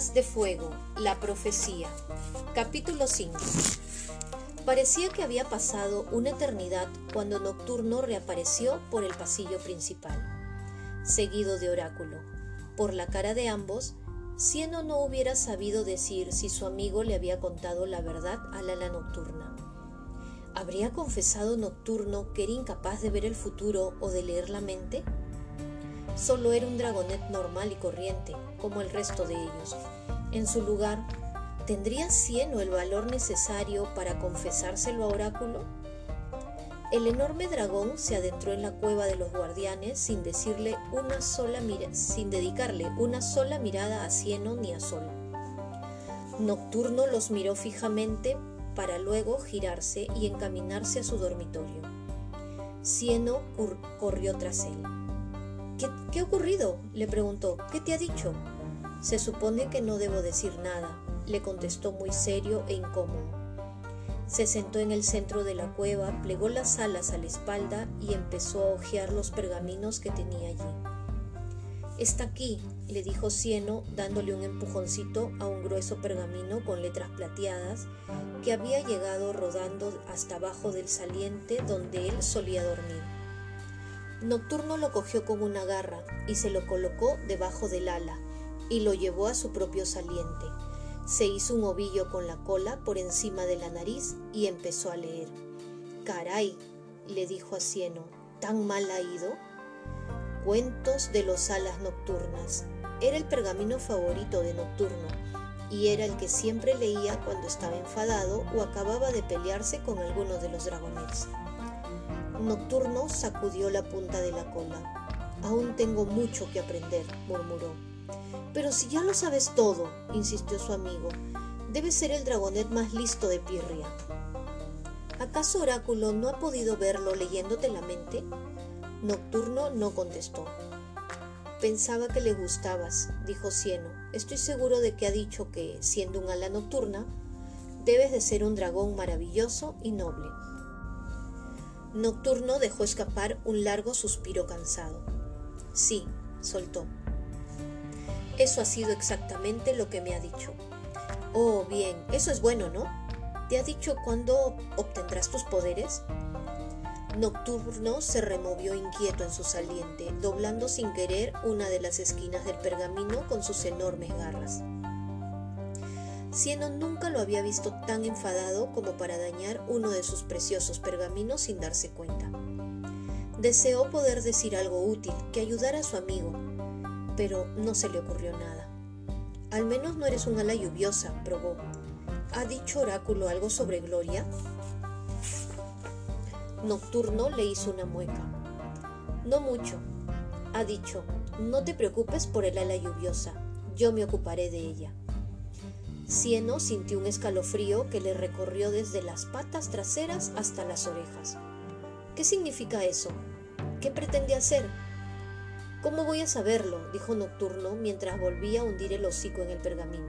De Fuego, la profecía. Capítulo 5. Parecía que había pasado una eternidad cuando Nocturno reapareció por el pasillo principal, seguido de Oráculo. Por la cara de ambos, Cieno no hubiera sabido decir si su amigo le había contado la verdad al ala nocturna. ¿Habría confesado Nocturno que era incapaz de ver el futuro o de leer la mente? Solo era un dragonet normal y corriente, como el resto de ellos. En su lugar, ¿tendría Cieno el valor necesario para confesárselo a Oráculo? El enorme dragón se adentró en la cueva de los guardianes sin decirle una sola sin dedicarle una sola mirada a Cieno ni a Sol. Nocturno los miró fijamente para luego girarse y encaminarse a su dormitorio. Cieno corrió tras él. ¿Qué, ha ocurrido? le preguntó. ¿Qué te ha dicho? Se supone que no debo decir nada, le contestó muy serio e incómodo. Se sentó en el centro de la cueva, plegó las alas a la espalda y empezó a hojear los pergaminos que tenía allí. Está aquí, le dijo Cieno, dándole un empujoncito a un grueso pergamino con letras plateadas que había llegado rodando hasta abajo del saliente donde él solía dormir. Nocturno lo cogió con una garra y se lo colocó debajo del ala y lo llevó a su propio saliente. Se hizo un ovillo con la cola por encima de la nariz y empezó a leer. Caray, le dijo a Cieno, ¿tan mal ha ido? Cuentos de los alas nocturnas. Era el pergamino favorito de Nocturno y era el que siempre leía cuando estaba enfadado o acababa de pelearse con alguno de los dragonets. Nocturno sacudió la punta de la cola. Aún tengo mucho que aprender, murmuró. Pero si ya lo sabes todo, insistió su amigo, debe ser el dragonet más listo de Pirria. ¿Acaso Oráculo no ha podido verlo leyéndote la mente? Nocturno no contestó. Pensaba que le gustabas, dijo Cieno. Estoy seguro de que ha dicho que, siendo un ala nocturna, debes de ser un dragón maravilloso y noble. Nocturno dejó escapar un largo suspiro cansado. Sí, soltó. Eso ha sido exactamente lo que me ha dicho. Oh, bien, eso es bueno, ¿no? ¿Te ha dicho cuándo obtendrás tus poderes? Nocturno se removió inquieto en su saliente, doblando sin querer una de las esquinas del pergamino con sus enormes garras. Cieno nunca lo había visto tan enfadado como para dañar uno de sus preciosos pergaminos sin darse cuenta. Deseó poder decir algo útil que ayudara a su amigo, pero no se le ocurrió nada. Al menos no eres un ala lluviosa, probó. ¿Ha dicho Oráculo algo sobre Gloria? Nocturno le hizo una mueca. No mucho. Ha dicho, no te preocupes por el ala lluviosa, yo me ocuparé de ella. Cieno sintió un escalofrío que le recorrió desde las patas traseras hasta las orejas. ¿Qué significa eso? ¿Qué pretende hacer? ¿Cómo voy a saberlo? dijo Nocturno mientras volvía a hundir el hocico en el pergamino.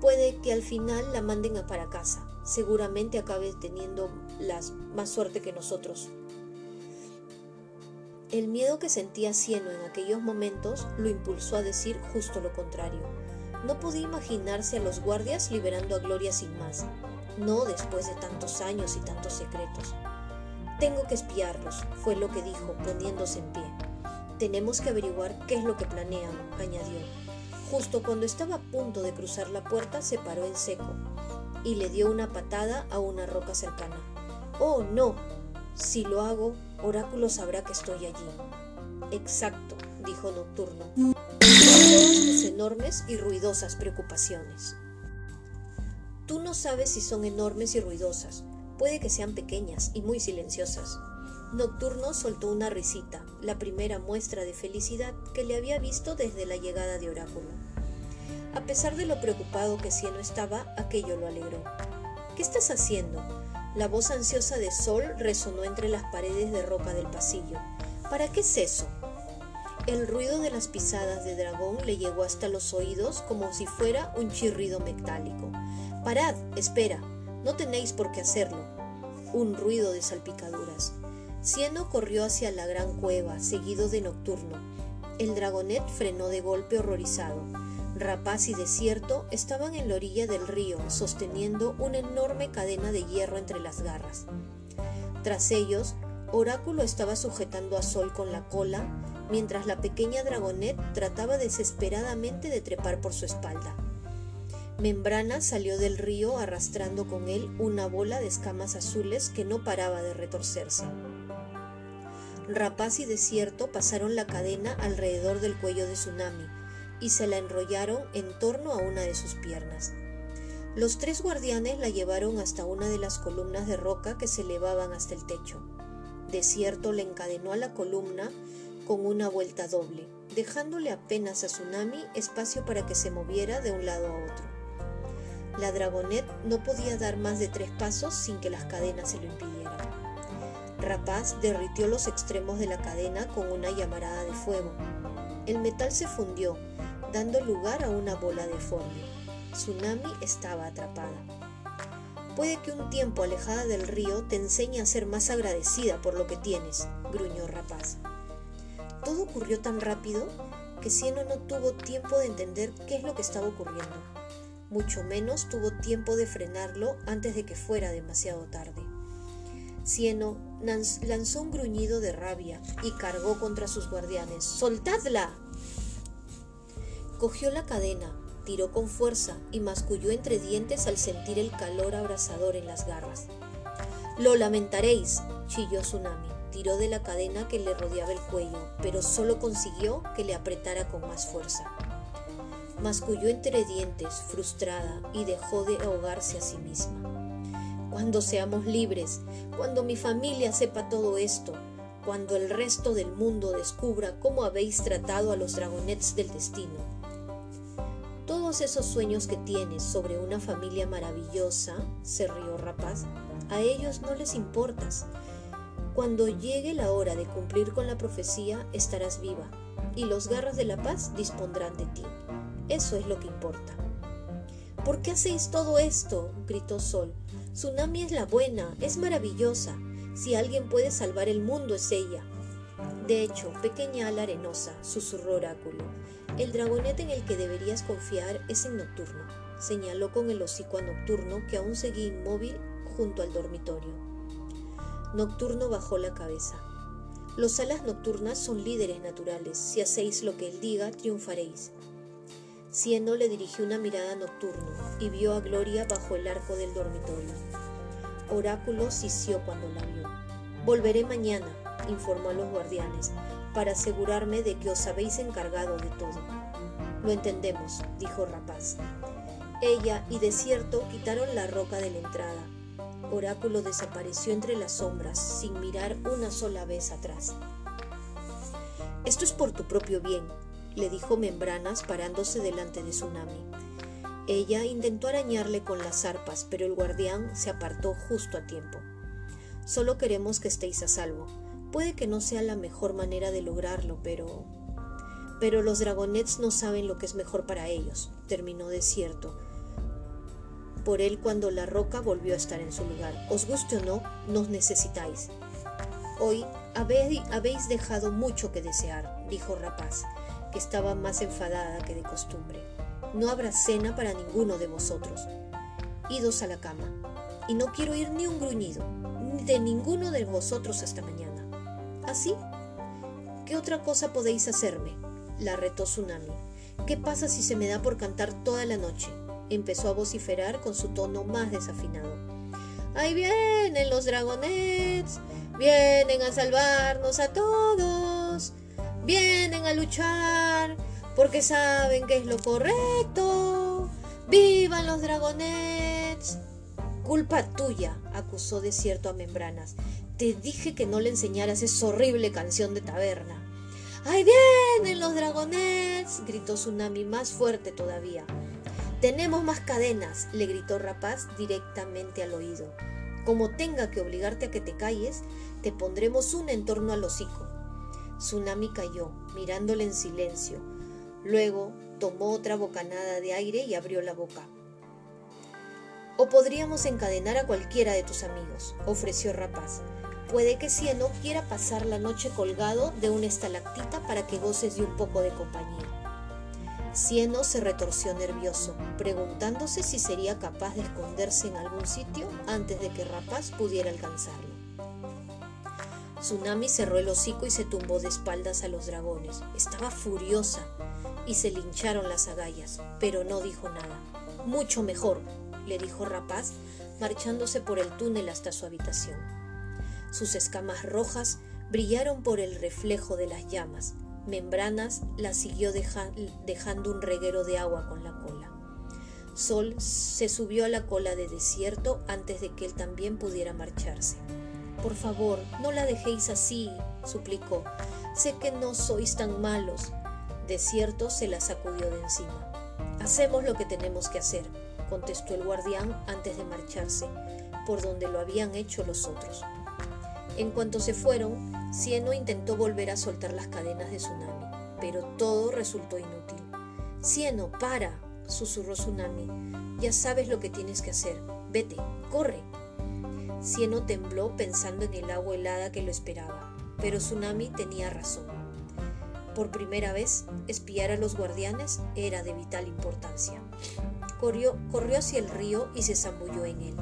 Puede que al final la manden a para casa. Seguramente acabe teniendo las, más suerte que nosotros. El miedo que sentía Cieno en aquellos momentos lo impulsó a decir justo lo contrario. No podía imaginarse a los guardias liberando a Gloria sin más, no después de tantos años y tantos secretos. Tengo que espiarlos, fue lo que dijo, poniéndose en pie. Tenemos que averiguar qué es lo que planean, añadió. Justo cuando estaba a punto de cruzar la puerta, se paró en seco y le dio una patada a una roca cercana. Oh, no. Si lo hago, Oráculo sabrá que estoy allí. Exacto, dijo Nocturno enormes y ruidosas preocupaciones. Tú no sabes si son enormes y ruidosas, puede que sean pequeñas y muy silenciosas. Nocturno soltó una risita, la primera muestra de felicidad que le había visto desde la llegada de Oráculo. A pesar de lo preocupado que Cieno estaba, aquello lo alegró. ¿Qué estás haciendo? La voz ansiosa de Sol resonó entre las paredes de roca del pasillo. ¿Para qué es eso? El ruido de las pisadas de dragón le llegó hasta los oídos como si fuera un chirrido metálico. Parad, espera, no tenéis por qué hacerlo. Un ruido de salpicaduras. Cieno corrió hacia la gran cueva, seguido de Nocturno. El dragonet frenó de golpe horrorizado. Rapaz y Desierto estaban en la orilla del río, sosteniendo una enorme cadena de hierro entre las garras. Tras ellos, Oráculo estaba sujetando a Sol con la cola, mientras la pequeña Dragonet trataba desesperadamente de trepar por su espalda. Membrana salió del río arrastrando con él una bola de escamas azules que no paraba de retorcerse. Rapaz y Desierto pasaron la cadena alrededor del cuello de Tsunami y se la enrollaron en torno a una de sus piernas. Los tres guardianes la llevaron hasta una de las columnas de roca que se elevaban hasta el techo. Desierto le encadenó a la columna con una vuelta doble, dejándole apenas a Tsunami espacio para que se moviera de un lado a otro. La dragonet no podía dar más de tres pasos sin que las cadenas se lo impidieran. Rapaz derritió los extremos de la cadena con una llamarada de fuego. El metal se fundió, dando lugar a una bola deforme. Tsunami estaba atrapada. Puede que un tiempo alejada del río te enseñe a ser más agradecida por lo que tienes, gruñó Rapaz. Todo ocurrió tan rápido que Cieno no tuvo tiempo de entender qué es lo que estaba ocurriendo. Mucho menos tuvo tiempo de frenarlo antes de que fuera demasiado tarde. Cieno lanzó un gruñido de rabia y cargó contra sus guardianes. ¡Soltadla! Cogió la cadena, tiró con fuerza y masculló entre dientes al sentir el calor abrasador en las garras. Lo lamentaréis, chilló Tsunami. Tiró de la cadena que le rodeaba el cuello, pero solo consiguió que le apretara con más fuerza. Masculló entre dientes, frustrada, y dejó de ahogarse a sí misma. Cuando seamos libres, cuando mi familia sepa todo esto, cuando el resto del mundo descubra cómo habéis tratado a los dragonets del destino, todos esos sueños que tienes sobre una familia maravillosa, se rió Rapaz, a ellos no les importas. Cuando llegue la hora de cumplir con la profecía, estarás viva, y los garras de la paz dispondrán de ti. Eso es lo que importa. ¿Por qué hacéis todo esto? gritó Sol. Tsunami es la buena, es maravillosa. Si alguien puede salvar el mundo es ella. De hecho, pequeña ala arenosa, susurró Oráculo, el dragonete en el que deberías confiar es en Nocturno, señaló con el hocico a Nocturno que aún seguía inmóvil junto al dormitorio. Nocturno bajó la cabeza. Los alas nocturnas son líderes naturales. Si hacéis lo que él diga, triunfaréis. Cieno le dirigió una mirada Nocturno y vio a Gloria bajo el arco del dormitorio. Oráculo sisió cuando la vio. Volveré mañana, informó a los guardianes, para asegurarme de que os habéis encargado de todo. Lo entendemos, dijo Rapaz. Ella y Desierto quitaron la roca de la entrada. Oráculo desapareció entre las sombras sin mirar una sola vez atrás. Esto es por tu propio bien, le dijo Membranas parándose delante de Tsunami. Ella intentó arañarle con las arpas, pero el guardián se apartó justo a tiempo. Solo queremos que estéis a salvo. Puede que no sea la mejor manera de lograrlo, pero... Pero los dragonets no saben lo que es mejor para ellos, terminó desierto. Por él cuando la roca volvió a estar en su lugar. Os guste o no, nos necesitáis. Hoy habéis, dejado mucho que desear, dijo Rapaz, que estaba más enfadada que de costumbre. No habrá cena para ninguno de vosotros. Idos a la cama, y no quiero oír ni un gruñido, de ninguno de vosotros hasta mañana. ¿Así? ¿Qué otra cosa podéis hacerme? la retó Tsunami. ¿Qué pasa si se me da por cantar toda la noche? Empezó a vociferar con su tono más desafinado. ¡Ahí vienen los dragonets! ¡Vienen a salvarnos a todos! ¡Vienen a luchar! Porque saben que es lo correcto. ¡Vivan los dragonets! Culpa tuya, acusó Desierto a Membranas. Te dije que no le enseñaras esa horrible canción de taberna. ¡Ahí vienen los dragonets! gritó Tsunami más fuerte todavía. Tenemos más cadenas, le gritó Rapaz directamente al oído. Como tenga que obligarte a que te calles, te pondremos un en torno al hocico. Tsunami cayó, mirándole en silencio. Luego tomó otra bocanada de aire y abrió la boca. O podríamos encadenar a cualquiera de tus amigos, ofreció Rapaz. Puede que Cieno quiera pasar la noche colgado de una estalactita para que goces de un poco de compañía. Cieno se retorció nervioso, preguntándose si sería capaz de esconderse en algún sitio antes de que Rapaz pudiera alcanzarlo. Tsunami cerró el hocico y se tumbó de espaldas a los dragones. Estaba furiosa y se lincharon las agallas, pero no dijo nada. Mucho mejor, le dijo Rapaz, marchándose por el túnel hasta su habitación. Sus escamas rojas brillaron por el reflejo de las llamas. Membranas la siguió dejando un reguero de agua con la cola. Sol se subió a la cola de desierto antes de que él también pudiera marcharse. Por favor, no la dejéis así, suplicó. Sé que no sois tan malos. Desierto se la sacudió de encima. Hacemos lo que tenemos que hacer, contestó el guardián antes de marcharse, por donde lo habían hecho los otros. En cuanto se fueron, Cieno intentó volver a soltar las cadenas de Tsunami, pero todo resultó inútil. Cieno, para, susurró Tsunami. Ya sabes lo que tienes que hacer. Vete, corre. Cieno tembló pensando en el agua helada que lo esperaba, pero Tsunami tenía razón. Por primera vez, espiar a los guardianes era de vital importancia. Corrió, corrió hacia el río y se zambulló en él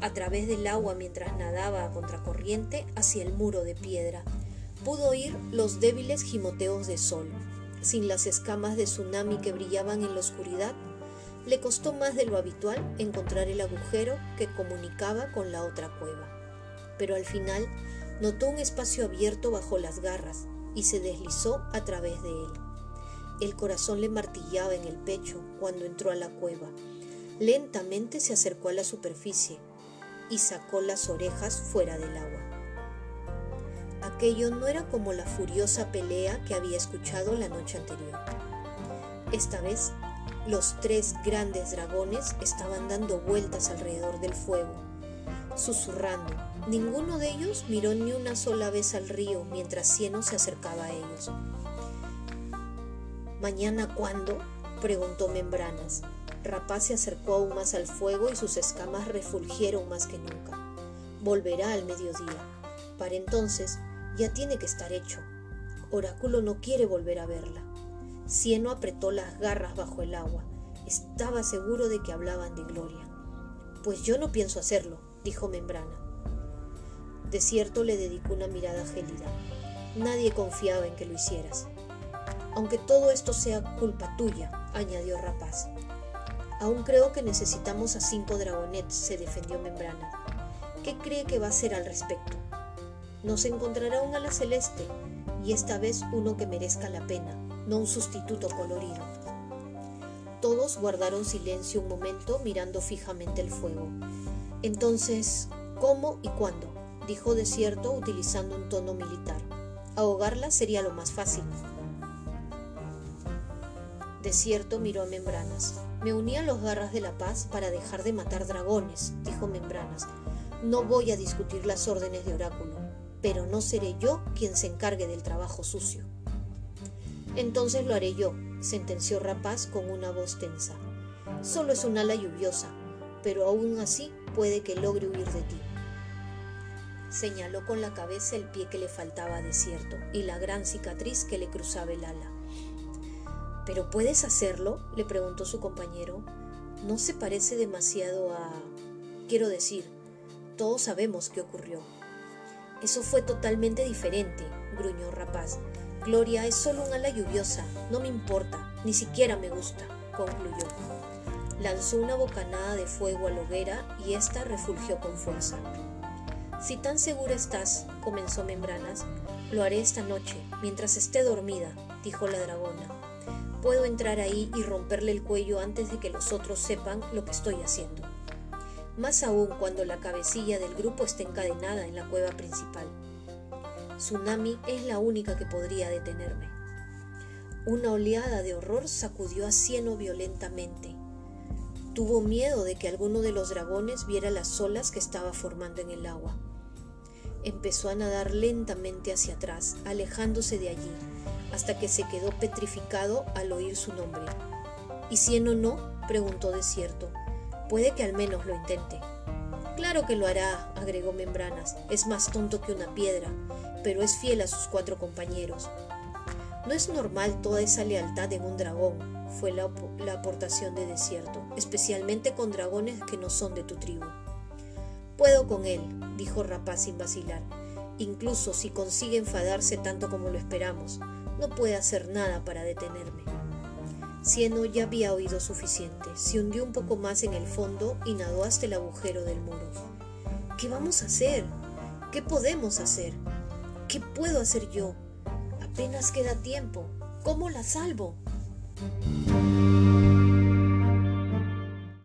a través del agua mientras nadaba a contracorriente hacia el muro de piedra. Pudo oír los débiles gimoteos de sol. Sin las escamas de tsunami que brillaban en la oscuridad, le costó más de lo habitual encontrar el agujero que comunicaba con la otra cueva. Pero al final notó un espacio abierto bajo las garras y se deslizó a través de él. El corazón le martillaba en el pecho cuando entró a la cueva. Lentamente se acercó a la superficie y sacó las orejas fuera del agua. Aquello no era como la furiosa pelea que había escuchado la noche anterior. Esta vez, los tres grandes dragones estaban dando vueltas alrededor del fuego, susurrando. Ninguno de ellos miró ni una sola vez al río mientras Cieno se acercaba a ellos. ¿Mañana cuándo? preguntó Membranas. Rapaz se acercó aún más al fuego y sus escamas refulgieron más que nunca. Volverá al mediodía. Para entonces ya tiene que estar hecho. Oráculo no quiere volver a verla. Cieno apretó las garras bajo el agua. Estaba seguro de que hablaban de Gloria. Pues yo no pienso hacerlo, dijo Membrana. Desierto le dedicó una mirada gélida. Nadie confiaba en que lo hicieras. Aunque todo esto sea culpa tuya, añadió Rapaz. Aún creo que necesitamos a cinco dragonets, se defendió Membrana. ¿Qué cree que va a hacer al respecto? Nos encontrará un ala celeste, y esta vez uno que merezca la pena, no un sustituto colorido. Todos guardaron silencio un momento mirando fijamente el fuego. Entonces, ¿cómo y cuándo? dijo Desierto utilizando un tono militar. Ahogarla sería lo más fácil. Desierto miró a Membranas. Me uní a los garras de la paz para dejar de matar dragones, dijo Membranas. No voy a discutir las órdenes de oráculo, pero no seré yo quien se encargue del trabajo sucio. Entonces lo haré yo, sentenció Rapaz con una voz tensa. Solo es un ala lluviosa, pero aún así puede que logre huir de ti. Señaló con la cabeza el pie que le faltaba desierto y la gran cicatriz que le cruzaba el ala. ¿Pero puedes hacerlo? le preguntó su compañero. No se parece demasiado a... Quiero decir, todos sabemos qué ocurrió. Eso fue totalmente diferente, gruñó Rapaz. Gloria es solo un ala lluviosa, no me importa, ni siquiera me gusta, concluyó. Lanzó una bocanada de fuego a la hoguera y ésta refulgió con fuerza. Si tan segura estás, comenzó Membranas, lo haré esta noche, mientras esté dormida, dijo la dragona. Puedo entrar ahí y romperle el cuello antes de que los otros sepan lo que estoy haciendo. Más aún cuando la cabecilla del grupo está encadenada en la cueva principal. Tsunami es la única que podría detenerme. Una oleada de horror sacudió a Cieno violentamente. Tuvo miedo de que alguno de los dragones viera las olas que estaba formando en el agua. Empezó a nadar lentamente hacia atrás, alejándose de allí, hasta que se quedó petrificado al oír su nombre. ¿Y si no no? preguntó Desierto. Puede que al menos lo intente. Claro que lo hará, agregó Membranas. Es más tonto que una piedra, pero es fiel a sus cuatro compañeros. No es normal toda esa lealtad en un dragón, fue la, la aportación de desierto, especialmente con dragones que no son de tu tribu. Puedo con él, dijo Rapaz sin vacilar. Incluso si consigue enfadarse tanto como lo esperamos, no puede hacer nada para detenerme. Cieno ya había oído suficiente, se hundió un poco más en el fondo y nadó hasta el agujero del muro. ¿Qué vamos a hacer? ¿Qué podemos hacer? ¿Qué puedo hacer yo? Apenas queda tiempo. ¿Cómo la salvo?